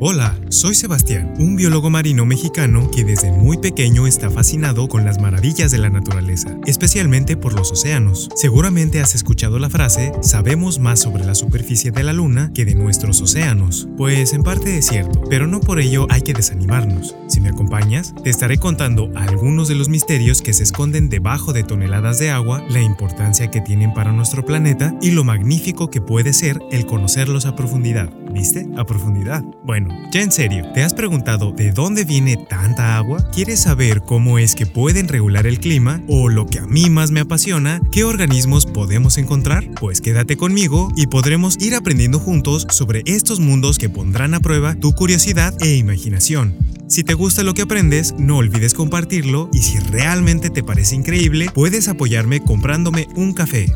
Hola, soy Sebastián, un biólogo marino mexicano que desde muy pequeño está fascinado con las maravillas de la naturaleza, especialmente por los océanos. Seguramente has escuchado la frase, sabemos más sobre la superficie de la luna que de nuestros océanos. Pues en parte es cierto, pero no por ello hay que desanimarnos. Si me acompañas, te estaré contando algunos de los misterios que se esconden debajo de toneladas de agua, la importancia que tienen para nuestro planeta y lo magnífico que puede ser el conocerlos a profundidad. ¿Viste? A profundidad. Bueno, ya en serio, ¿te has preguntado de dónde viene tanta agua? ¿Quieres saber cómo es que pueden regular el clima? ¿O lo que a mí más me apasiona, qué organismos podemos encontrar? Pues quédate conmigo y podremos ir aprendiendo juntos sobre estos mundos que pondrán a prueba tu curiosidad e imaginación. Si te gusta lo que aprendes, no olvides compartirlo y si realmente te parece increíble, puedes apoyarme comprándome un café.